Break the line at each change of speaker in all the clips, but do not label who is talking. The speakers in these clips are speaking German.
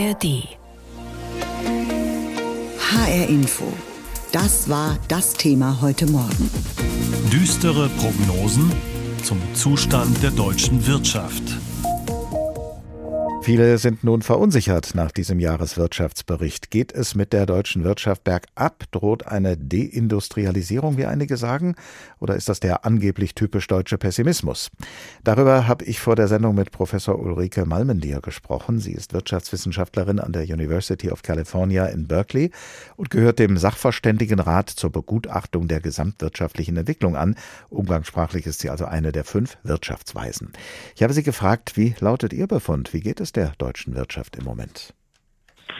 ARD.
HR Info. Das war das Thema heute Morgen.
Düstere Prognosen zum Zustand der deutschen Wirtschaft.
Viele sind nun verunsichert nach diesem Jahreswirtschaftsbericht. Geht es mit der deutschen Wirtschaft bergab? Droht eine Deindustrialisierung, wie einige sagen? Oder ist das der angeblich typisch deutsche Pessimismus? Darüber habe ich vor der Sendung mit Professor Ulrike Malmendier gesprochen. Sie ist Wirtschaftswissenschaftlerin an der University of California in Berkeley und gehört dem Sachverständigenrat zur Begutachtung der gesamtwirtschaftlichen Entwicklung an. Umgangssprachlich ist sie also eine der fünf Wirtschaftsweisen. Ich habe sie gefragt, wie lautet Ihr Befund? Wie geht es der deutschen Wirtschaft im Moment?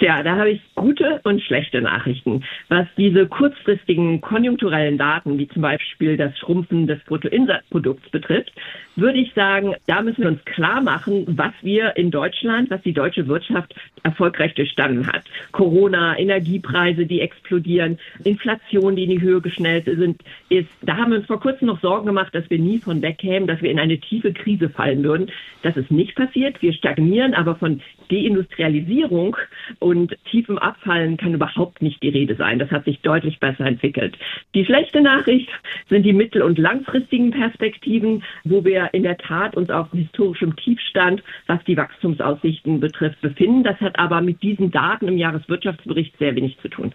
Ja, da habe ich gute und schlechte Nachrichten. Was diese kurzfristigen konjunkturellen Daten, wie zum Beispiel das Schrumpfen des Bruttoinlandsprodukts betrifft, würde ich sagen, da müssen wir uns klar machen, was wir in Deutschland, was die deutsche Wirtschaft erfolgreich durchstanden hat. Corona, Energiepreise, die explodieren, Inflation, die in die Höhe geschnellt sind, ist, da haben wir uns vor kurzem noch Sorgen gemacht, dass wir nie von wegkämen, dass wir in eine tiefe Krise fallen würden. Das ist nicht passiert. Wir stagnieren, aber von Deindustrialisierung und tiefem Abfallen kann überhaupt nicht die Rede sein. Das hat sich deutlich besser entwickelt. Die schlechte Nachricht sind die mittel- und langfristigen Perspektiven, wo wir in der Tat uns auf historischem Tiefstand, was die Wachstumsaussichten betrifft, befinden. Das hat aber mit diesen Daten im Jahreswirtschaftsbericht sehr wenig zu tun.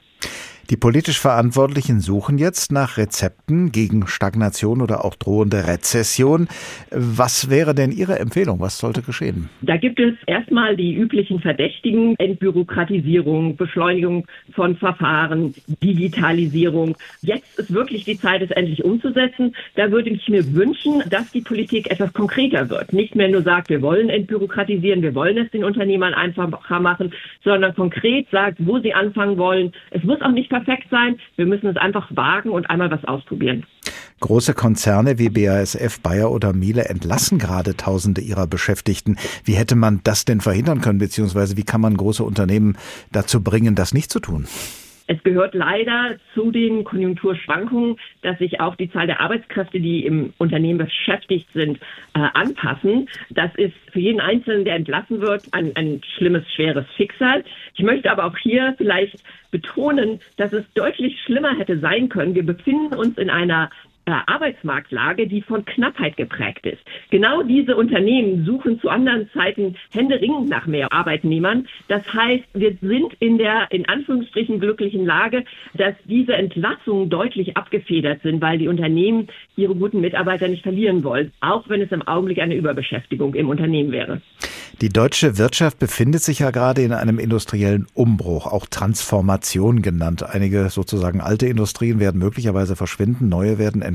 Die politisch Verantwortlichen suchen jetzt nach Rezepten gegen Stagnation oder auch drohende Rezession. Was wäre denn Ihre Empfehlung? Was sollte geschehen?
Da gibt es erstmal die üblichen Verdächtigen, Entbürokratisierung, Beschleunigung von Verfahren, Digitalisierung. Jetzt ist wirklich die Zeit, es endlich umzusetzen. Da würde ich mir wünschen, dass die Politik etwas konkreter wird. Nicht mehr nur sagt, wir wollen entbürokratisieren, wir wollen es den Unternehmern einfacher machen, sondern konkret sagt, wo sie anfangen wollen. Es muss auch nicht perfekt sein. Wir müssen es einfach wagen und einmal was ausprobieren.
Große Konzerne wie BASF, Bayer oder Miele entlassen gerade Tausende ihrer Beschäftigten. Wie hätte man das denn verhindern können, beziehungsweise wie kann man große Unternehmen dazu bringen, das nicht zu tun?
Es gehört leider zu den Konjunkturschwankungen, dass sich auch die Zahl der Arbeitskräfte, die im Unternehmen beschäftigt sind, äh, anpassen. Das ist für jeden Einzelnen, der entlassen wird, ein, ein schlimmes, schweres Schicksal. Ich möchte aber auch hier vielleicht betonen, dass es deutlich schlimmer hätte sein können. Wir befinden uns in einer Arbeitsmarktlage, die von Knappheit geprägt ist. Genau diese Unternehmen suchen zu anderen Zeiten händeringend nach mehr Arbeitnehmern. Das heißt, wir sind in der in Anführungsstrichen glücklichen Lage, dass diese Entlassungen deutlich abgefedert sind, weil die Unternehmen ihre guten Mitarbeiter nicht verlieren wollen, auch wenn es im Augenblick eine Überbeschäftigung im Unternehmen wäre.
Die deutsche Wirtschaft befindet sich ja gerade in einem industriellen Umbruch, auch Transformation genannt. Einige sozusagen alte Industrien werden möglicherweise verschwinden, neue werden entstehen.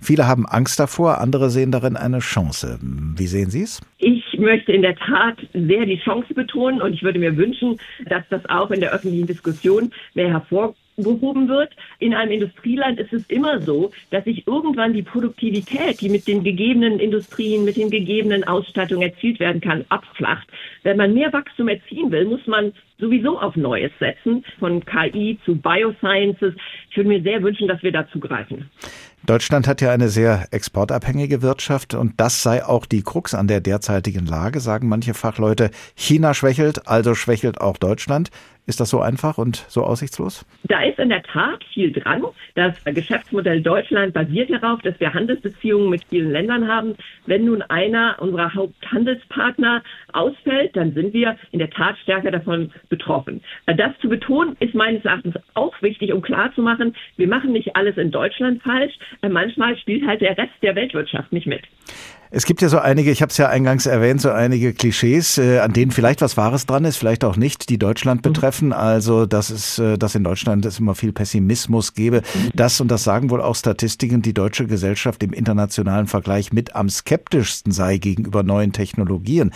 Viele haben Angst davor, andere sehen darin eine Chance. Wie sehen Sie es?
Ich möchte in der Tat sehr die Chance betonen und ich würde mir wünschen, dass das auch in der öffentlichen Diskussion mehr hervorkommt gehoben wird. In einem Industrieland ist es immer so, dass sich irgendwann die Produktivität, die mit den gegebenen Industrien, mit den gegebenen Ausstattungen erzielt werden kann, abflacht. Wenn man mehr Wachstum erzielen will, muss man sowieso auf Neues setzen, von KI zu Biosciences. Ich würde mir sehr wünschen, dass wir dazu greifen.
Deutschland hat ja eine sehr exportabhängige Wirtschaft und das sei auch die Krux an der derzeitigen Lage, sagen manche Fachleute. China schwächelt, also schwächelt auch Deutschland. Ist das so einfach und so aussichtslos?
Da ist in der Tat viel dran. Das Geschäftsmodell Deutschland basiert darauf, dass wir Handelsbeziehungen mit vielen Ländern haben. Wenn nun einer unserer Haupthandelspartner ausfällt, dann sind wir in der Tat stärker davon betroffen. Das zu betonen ist meines Erachtens auch wichtig, um klarzumachen, wir machen nicht alles in Deutschland falsch. Manchmal spielt halt der Rest der Weltwirtschaft nicht mit.
Es gibt ja so einige, ich habe es ja eingangs erwähnt, so einige Klischees, äh, an denen vielleicht was Wahres dran ist, vielleicht auch nicht, die Deutschland mhm. betreffen. Also, dass es, äh, dass in Deutschland es immer viel Pessimismus gäbe. Mhm. Das und das sagen wohl auch Statistiken, die deutsche Gesellschaft im internationalen Vergleich mit am skeptischsten sei gegenüber neuen Technologien.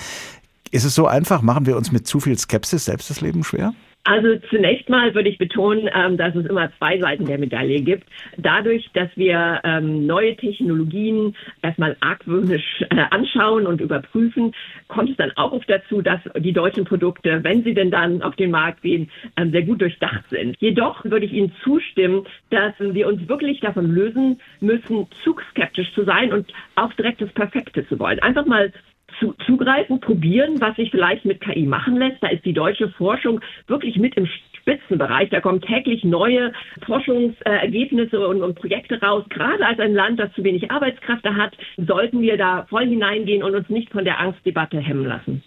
Ist es so einfach? Machen wir uns mit zu viel Skepsis selbst das Leben schwer?
Also zunächst mal würde ich betonen, ähm, dass es immer zwei Seiten der Medaille gibt. Dadurch, dass wir ähm, neue Technologien erstmal argwöhnisch äh, anschauen und überprüfen, kommt es dann auch oft dazu, dass die deutschen Produkte, wenn sie denn dann auf den Markt gehen, ähm, sehr gut durchdacht sind. Jedoch würde ich Ihnen zustimmen, dass wir uns wirklich davon lösen müssen, zu skeptisch zu sein und auch direkt das Perfekte zu wollen. Einfach mal zu, zugreifen, probieren, was sich vielleicht mit KI machen lässt. Da ist die deutsche Forschung wirklich mit im Spitzenbereich. Da kommen täglich neue Forschungsergebnisse und, und Projekte raus. Gerade als ein Land, das zu wenig Arbeitskräfte hat, sollten wir da voll hineingehen und uns nicht von der Angstdebatte hemmen lassen.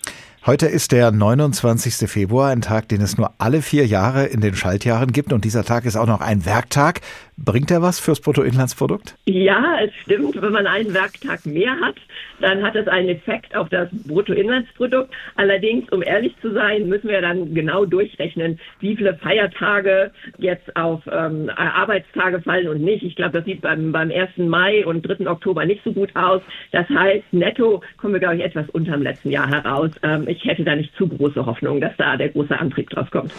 Heute ist der 29. Februar, ein Tag, den es nur alle vier Jahre in den Schaltjahren gibt. Und dieser Tag ist auch noch ein Werktag. Bringt er was fürs Bruttoinlandsprodukt?
Ja, es stimmt. Wenn man einen Werktag mehr hat, dann hat das einen Effekt auf das Bruttoinlandsprodukt. Allerdings, um ehrlich zu sein, müssen wir dann genau durchrechnen, wie viele Feiertage jetzt auf ähm, Arbeitstage fallen und nicht. Ich glaube, das sieht beim, beim 1. Mai und 3. Oktober nicht so gut aus. Das heißt, netto kommen wir, glaube ich, etwas unterm letzten Jahr heraus. Ähm, ich hätte da nicht zu große Hoffnung, dass da der große Antrieb drauf kommt.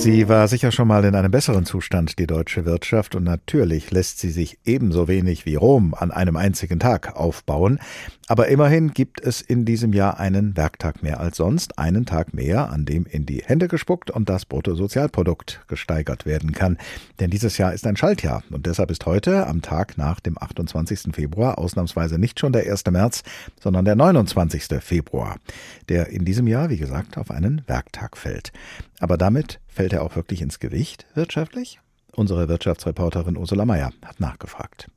Sie war sicher schon mal in einem besseren Zustand, die deutsche Wirtschaft, und natürlich lässt sie sich ebenso wenig wie Rom an einem einzigen Tag aufbauen. Aber immerhin gibt es in diesem Jahr einen Werktag mehr als sonst, einen Tag mehr, an dem in die Hände gespuckt und das Bruttosozialprodukt gesteigert werden kann. Denn dieses Jahr ist ein Schaltjahr und deshalb ist heute, am Tag nach dem 28. Februar, ausnahmsweise nicht schon der 1. März, sondern der 29. Februar, der in diesem Jahr, wie gesagt, auf einen Werktag fällt. Aber damit fällt er auch wirklich ins Gewicht wirtschaftlich? Unsere Wirtschaftsreporterin Ursula Mayer hat nachgefragt.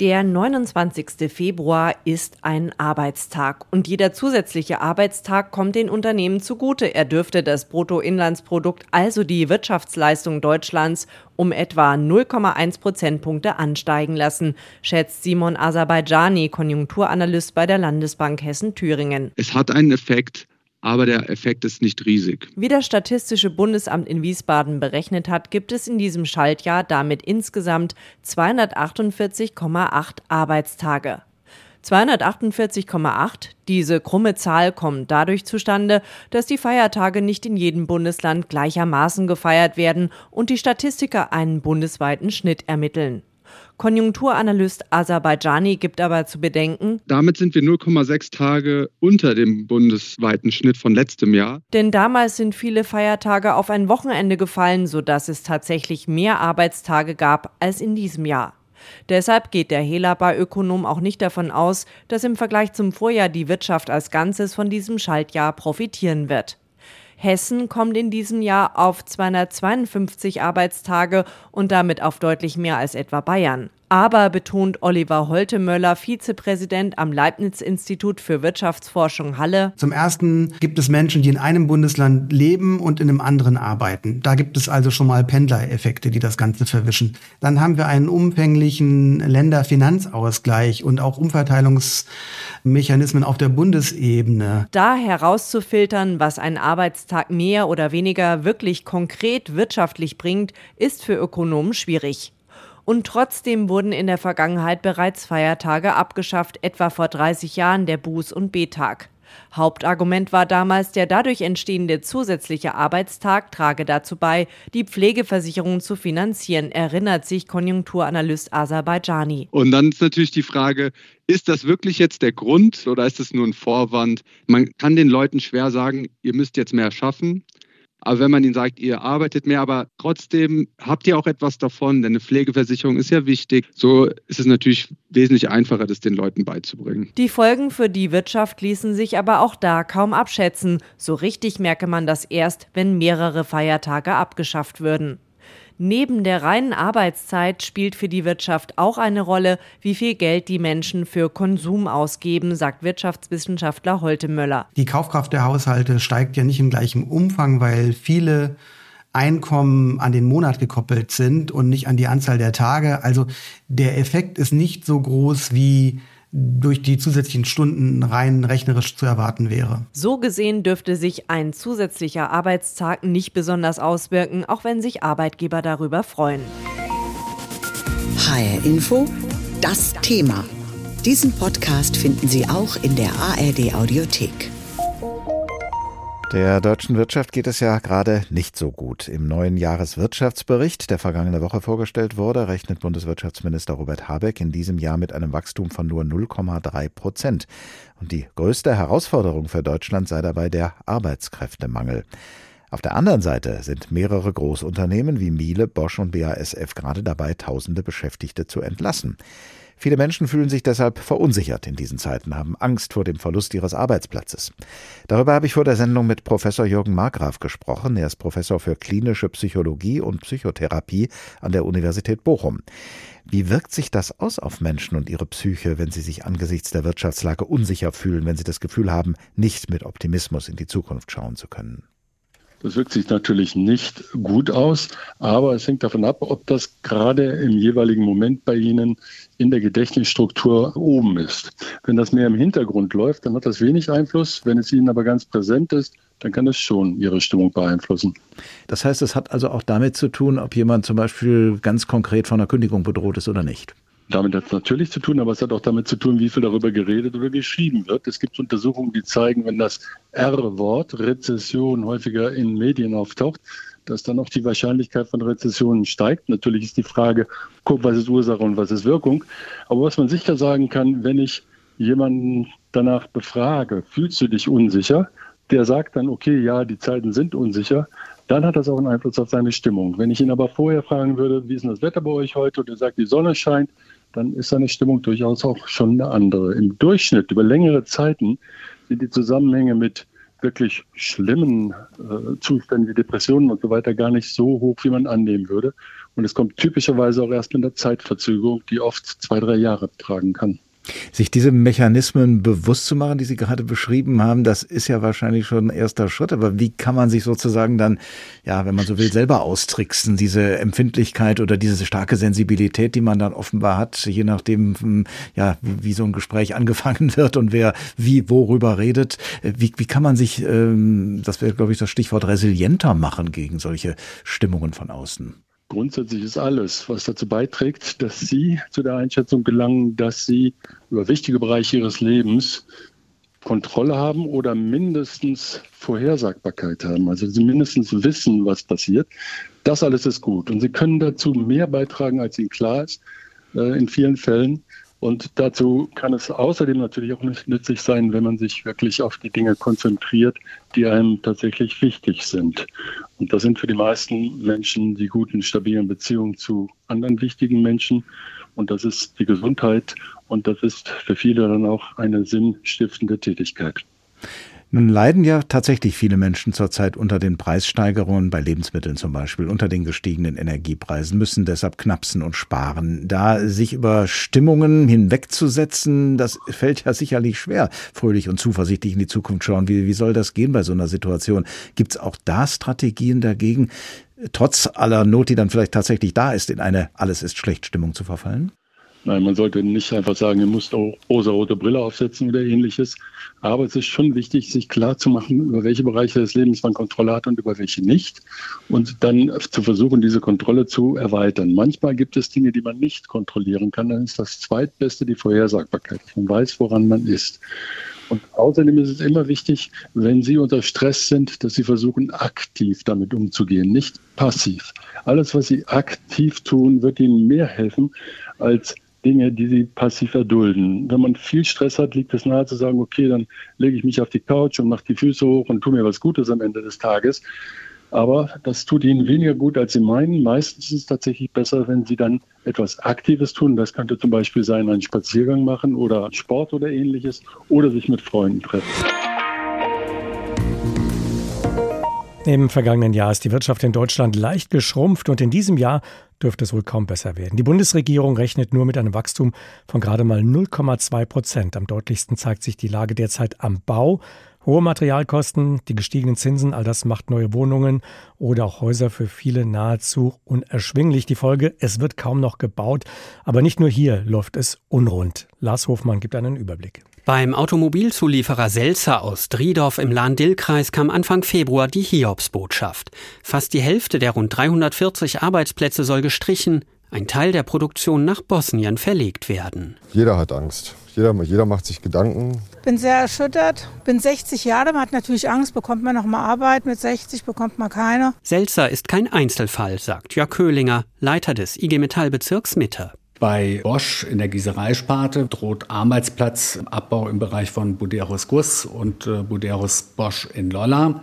Der 29. Februar ist ein Arbeitstag und jeder zusätzliche Arbeitstag kommt den Unternehmen zugute. Er dürfte das Bruttoinlandsprodukt, also die Wirtschaftsleistung Deutschlands, um etwa 0,1 Prozentpunkte ansteigen lassen, schätzt Simon Aserbaidjani, Konjunkturanalyst bei der Landesbank Hessen-Thüringen.
Es hat einen Effekt aber der Effekt ist nicht riesig.
Wie das Statistische Bundesamt in Wiesbaden berechnet hat, gibt es in diesem Schaltjahr damit insgesamt 248,8 Arbeitstage. 248,8. Diese krumme Zahl kommt dadurch zustande, dass die Feiertage nicht in jedem Bundesland gleichermaßen gefeiert werden und die Statistiker einen bundesweiten Schnitt ermitteln. Konjunkturanalyst Aserbaidjani gibt aber zu bedenken,
damit sind wir 0,6 Tage unter dem bundesweiten Schnitt von letztem Jahr.
Denn damals sind viele Feiertage auf ein Wochenende gefallen, sodass es tatsächlich mehr Arbeitstage gab als in diesem Jahr. Deshalb geht der Helaba-Ökonom auch nicht davon aus, dass im Vergleich zum Vorjahr die Wirtschaft als Ganzes von diesem Schaltjahr profitieren wird. Hessen kommt in diesem Jahr auf 252 Arbeitstage und damit auf deutlich mehr als etwa Bayern. Aber betont Oliver Holtemöller, Vizepräsident am Leibniz-Institut für Wirtschaftsforschung Halle.
Zum ersten gibt es Menschen, die in einem Bundesland leben und in einem anderen arbeiten. Da gibt es also schon mal Pendlereffekte, die das Ganze verwischen. Dann haben wir einen umfänglichen Länderfinanzausgleich und auch Umverteilungsmechanismen auf der Bundesebene.
Da herauszufiltern, was ein Arbeitstag mehr oder weniger wirklich konkret wirtschaftlich bringt, ist für Ökonomen schwierig. Und trotzdem wurden in der Vergangenheit bereits Feiertage abgeschafft, etwa vor 30 Jahren der Buß- und B-Tag. Hauptargument war damals, der dadurch entstehende zusätzliche Arbeitstag trage dazu bei, die Pflegeversicherung zu finanzieren, erinnert sich Konjunkturanalyst Aserbaidjani.
Und dann ist natürlich die Frage, ist das wirklich jetzt der Grund oder ist es nur ein Vorwand? Man kann den Leuten schwer sagen, ihr müsst jetzt mehr schaffen. Aber wenn man ihnen sagt, ihr arbeitet mehr, aber trotzdem habt ihr auch etwas davon, denn eine Pflegeversicherung ist ja wichtig, so ist es natürlich wesentlich einfacher, das den Leuten beizubringen.
Die Folgen für die Wirtschaft ließen sich aber auch da kaum abschätzen. So richtig merke man das erst, wenn mehrere Feiertage abgeschafft würden. Neben der reinen Arbeitszeit spielt für die Wirtschaft auch eine Rolle, wie viel Geld die Menschen für Konsum ausgeben, sagt Wirtschaftswissenschaftler Holte Möller.
Die Kaufkraft der Haushalte steigt ja nicht im gleichen Umfang, weil viele Einkommen an den Monat gekoppelt sind und nicht an die Anzahl der Tage. Also der Effekt ist nicht so groß wie durch die zusätzlichen Stunden rein rechnerisch zu erwarten wäre.
So gesehen dürfte sich ein zusätzlicher Arbeitstag nicht besonders auswirken, auch wenn sich Arbeitgeber darüber freuen.
HR Info, das Thema. Diesen Podcast finden Sie auch in der ARD Audiothek.
Der deutschen Wirtschaft geht es ja gerade nicht so gut. Im neuen Jahreswirtschaftsbericht, der vergangene Woche vorgestellt wurde, rechnet Bundeswirtschaftsminister Robert Habeck in diesem Jahr mit einem Wachstum von nur 0,3 Prozent. Und die größte Herausforderung für Deutschland sei dabei der Arbeitskräftemangel. Auf der anderen Seite sind mehrere Großunternehmen wie Miele, Bosch und BASF gerade dabei, tausende Beschäftigte zu entlassen. Viele Menschen fühlen sich deshalb verunsichert in diesen Zeiten, haben Angst vor dem Verlust ihres Arbeitsplatzes. Darüber habe ich vor der Sendung mit Professor Jürgen Markgraf gesprochen. Er ist Professor für klinische Psychologie und Psychotherapie an der Universität Bochum. Wie wirkt sich das aus auf Menschen und ihre Psyche, wenn sie sich angesichts der Wirtschaftslage unsicher fühlen, wenn sie das Gefühl haben, nicht mit Optimismus in die Zukunft schauen zu können?
Das wirkt sich natürlich nicht gut aus, aber es hängt davon ab, ob das gerade im jeweiligen Moment bei Ihnen in der Gedächtnisstruktur oben ist. Wenn das mehr im Hintergrund läuft, dann hat das wenig Einfluss. Wenn es Ihnen aber ganz präsent ist, dann kann es schon Ihre Stimmung beeinflussen.
Das heißt, es hat also auch damit zu tun, ob jemand zum Beispiel ganz konkret von einer Kündigung bedroht ist oder nicht.
Damit hat es natürlich zu tun, aber es hat auch damit zu tun, wie viel darüber geredet oder geschrieben wird. Es gibt Untersuchungen, die zeigen, wenn das R-Wort, Rezession, häufiger in Medien auftaucht, dass dann auch die Wahrscheinlichkeit von Rezessionen steigt. Natürlich ist die Frage, was ist Ursache und was ist Wirkung. Aber was man sicher sagen kann, wenn ich jemanden danach befrage, fühlst du dich unsicher? Der sagt dann, okay, ja, die Zeiten sind unsicher. Dann hat das auch einen Einfluss auf seine Stimmung. Wenn ich ihn aber vorher fragen würde, wie ist denn das Wetter bei euch heute? Und er sagt, die Sonne scheint, dann ist seine Stimmung durchaus auch schon eine andere. Im Durchschnitt über längere Zeiten sind die Zusammenhänge mit wirklich schlimmen äh, Zuständen wie Depressionen und so weiter gar nicht so hoch, wie man annehmen würde. Und es kommt typischerweise auch erst mit einer Zeitverzögerung, die oft zwei, drei Jahre betragen kann.
Sich diese Mechanismen bewusst zu machen, die Sie gerade beschrieben haben, das ist ja wahrscheinlich schon ein erster Schritt. Aber wie kann man sich sozusagen dann, ja, wenn man so will, selber austricksen, diese Empfindlichkeit oder diese starke Sensibilität, die man dann offenbar hat, je nachdem, hm, ja, wie so ein Gespräch angefangen wird und wer wie worüber redet. Wie, wie kann man sich, ähm, das wäre, glaube ich, das Stichwort resilienter machen gegen solche Stimmungen von außen?
Grundsätzlich ist alles, was dazu beiträgt, dass Sie zu der Einschätzung gelangen, dass Sie über wichtige Bereiche Ihres Lebens Kontrolle haben oder mindestens Vorhersagbarkeit haben. Also Sie mindestens wissen, was passiert. Das alles ist gut. Und Sie können dazu mehr beitragen, als Ihnen klar ist, äh, in vielen Fällen. Und dazu kann es außerdem natürlich auch nützlich sein, wenn man sich wirklich auf die Dinge konzentriert, die einem tatsächlich wichtig sind. Und das sind für die meisten Menschen die guten, stabilen Beziehungen zu anderen wichtigen Menschen. Und das ist die Gesundheit. Und das ist für viele dann auch eine sinnstiftende Tätigkeit.
Nun leiden ja tatsächlich viele Menschen zurzeit unter den Preissteigerungen bei Lebensmitteln zum Beispiel, unter den gestiegenen Energiepreisen, müssen deshalb knapsen und sparen. Da sich über Stimmungen hinwegzusetzen, das fällt ja sicherlich schwer, fröhlich und zuversichtlich in die Zukunft schauen. Wie, wie soll das gehen bei so einer Situation? Gibt es auch da Strategien dagegen, trotz aller Not, die dann vielleicht tatsächlich da ist, in eine Alles ist schlecht Stimmung zu verfallen?
Nein, man sollte nicht einfach sagen, ihr müsst auch rosa-rote Brille aufsetzen oder ähnliches. Aber es ist schon wichtig, sich klar zu machen, über welche Bereiche des Lebens man Kontrolle hat und über welche nicht. Und dann zu versuchen, diese Kontrolle zu erweitern. Manchmal gibt es Dinge, die man nicht kontrollieren kann. Dann ist das Zweitbeste die Vorhersagbarkeit. Man weiß, woran man ist. Und außerdem ist es immer wichtig, wenn Sie unter Stress sind, dass Sie versuchen, aktiv damit umzugehen, nicht passiv. Alles, was Sie aktiv tun, wird Ihnen mehr helfen, als Dinge, die sie passiv erdulden. Wenn man viel Stress hat, liegt es nahe zu sagen, okay, dann lege ich mich auf die Couch und mache die Füße hoch und tue mir was Gutes am Ende des Tages. Aber das tut ihnen weniger gut, als sie meinen. Meistens ist es tatsächlich besser, wenn sie dann etwas Aktives tun. Das könnte zum Beispiel sein, einen Spaziergang machen oder Sport oder ähnliches oder sich mit Freunden treffen.
Im vergangenen Jahr ist die Wirtschaft in Deutschland leicht geschrumpft und in diesem Jahr dürfte es wohl kaum besser werden. Die Bundesregierung rechnet nur mit einem Wachstum von gerade mal 0,2 Prozent. Am deutlichsten zeigt sich die Lage derzeit am Bau. Hohe Materialkosten, die gestiegenen Zinsen, all das macht neue Wohnungen oder auch Häuser für viele nahezu unerschwinglich. Die Folge, es wird kaum noch gebaut. Aber nicht nur hier läuft es unrund. Lars Hofmann gibt einen Überblick.
Beim Automobilzulieferer Selzer aus Driedorf im Lahn-Dill-Kreis kam Anfang Februar die Hiobsbotschaft. Fast die Hälfte der rund 340 Arbeitsplätze soll gestrichen, ein Teil der Produktion nach Bosnien verlegt werden.
Jeder hat Angst. Jeder, jeder macht sich Gedanken.
Ich bin sehr erschüttert. Bin 60 Jahre, man hat natürlich Angst, bekommt man noch mal Arbeit. Mit 60 bekommt man keine.
Selzer ist kein Einzelfall, sagt Jörg Köhlinger, Leiter des IG Metall Bezirks Mitte.
Bei Bosch in der Gießereisparte droht Arbeitsplatzabbau im Bereich von Buderus Guss und äh, Buderus Bosch in Lolla.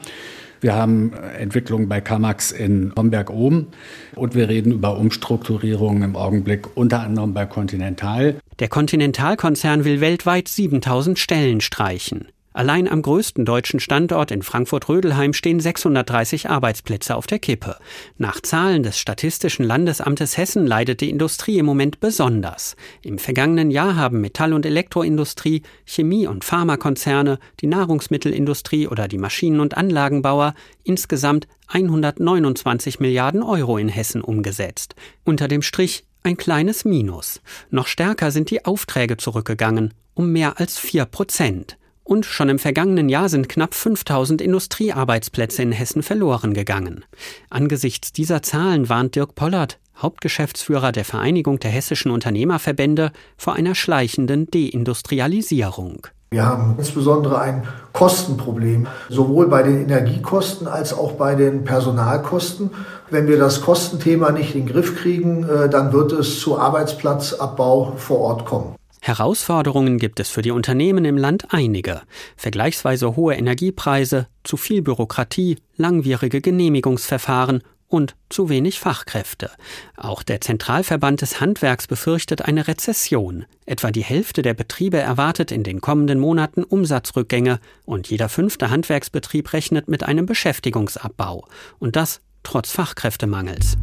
Wir haben Entwicklungen bei Kamax in Homberg oben und wir reden über Umstrukturierungen im Augenblick, unter anderem bei Continental.
Der Continental-Konzern will weltweit 7000 Stellen streichen. Allein am größten deutschen Standort in Frankfurt-Rödelheim stehen 630 Arbeitsplätze auf der Kippe. Nach Zahlen des Statistischen Landesamtes Hessen leidet die Industrie im Moment besonders. Im vergangenen Jahr haben Metall- und Elektroindustrie, Chemie- und Pharmakonzerne, die Nahrungsmittelindustrie oder die Maschinen- und Anlagenbauer insgesamt 129 Milliarden Euro in Hessen umgesetzt. Unter dem Strich ein kleines Minus. Noch stärker sind die Aufträge zurückgegangen, um mehr als vier Prozent. Und schon im vergangenen Jahr sind knapp 5000 Industriearbeitsplätze in Hessen verloren gegangen. Angesichts dieser Zahlen warnt Dirk Pollert, Hauptgeschäftsführer der Vereinigung der hessischen Unternehmerverbände, vor einer schleichenden Deindustrialisierung.
Wir haben insbesondere ein Kostenproblem, sowohl bei den Energiekosten als auch bei den Personalkosten. Wenn wir das Kostenthema nicht in den Griff kriegen, äh, dann wird es zu Arbeitsplatzabbau vor Ort kommen.
Herausforderungen gibt es für die Unternehmen im Land einige. Vergleichsweise hohe Energiepreise, zu viel Bürokratie, langwierige Genehmigungsverfahren und zu wenig Fachkräfte. Auch der Zentralverband des Handwerks befürchtet eine Rezession. Etwa die Hälfte der Betriebe erwartet in den kommenden Monaten Umsatzrückgänge und jeder fünfte Handwerksbetrieb rechnet mit einem Beschäftigungsabbau. Und das trotz Fachkräftemangels.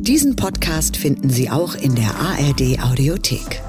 Diesen Podcast finden Sie auch in der ARD Audiothek.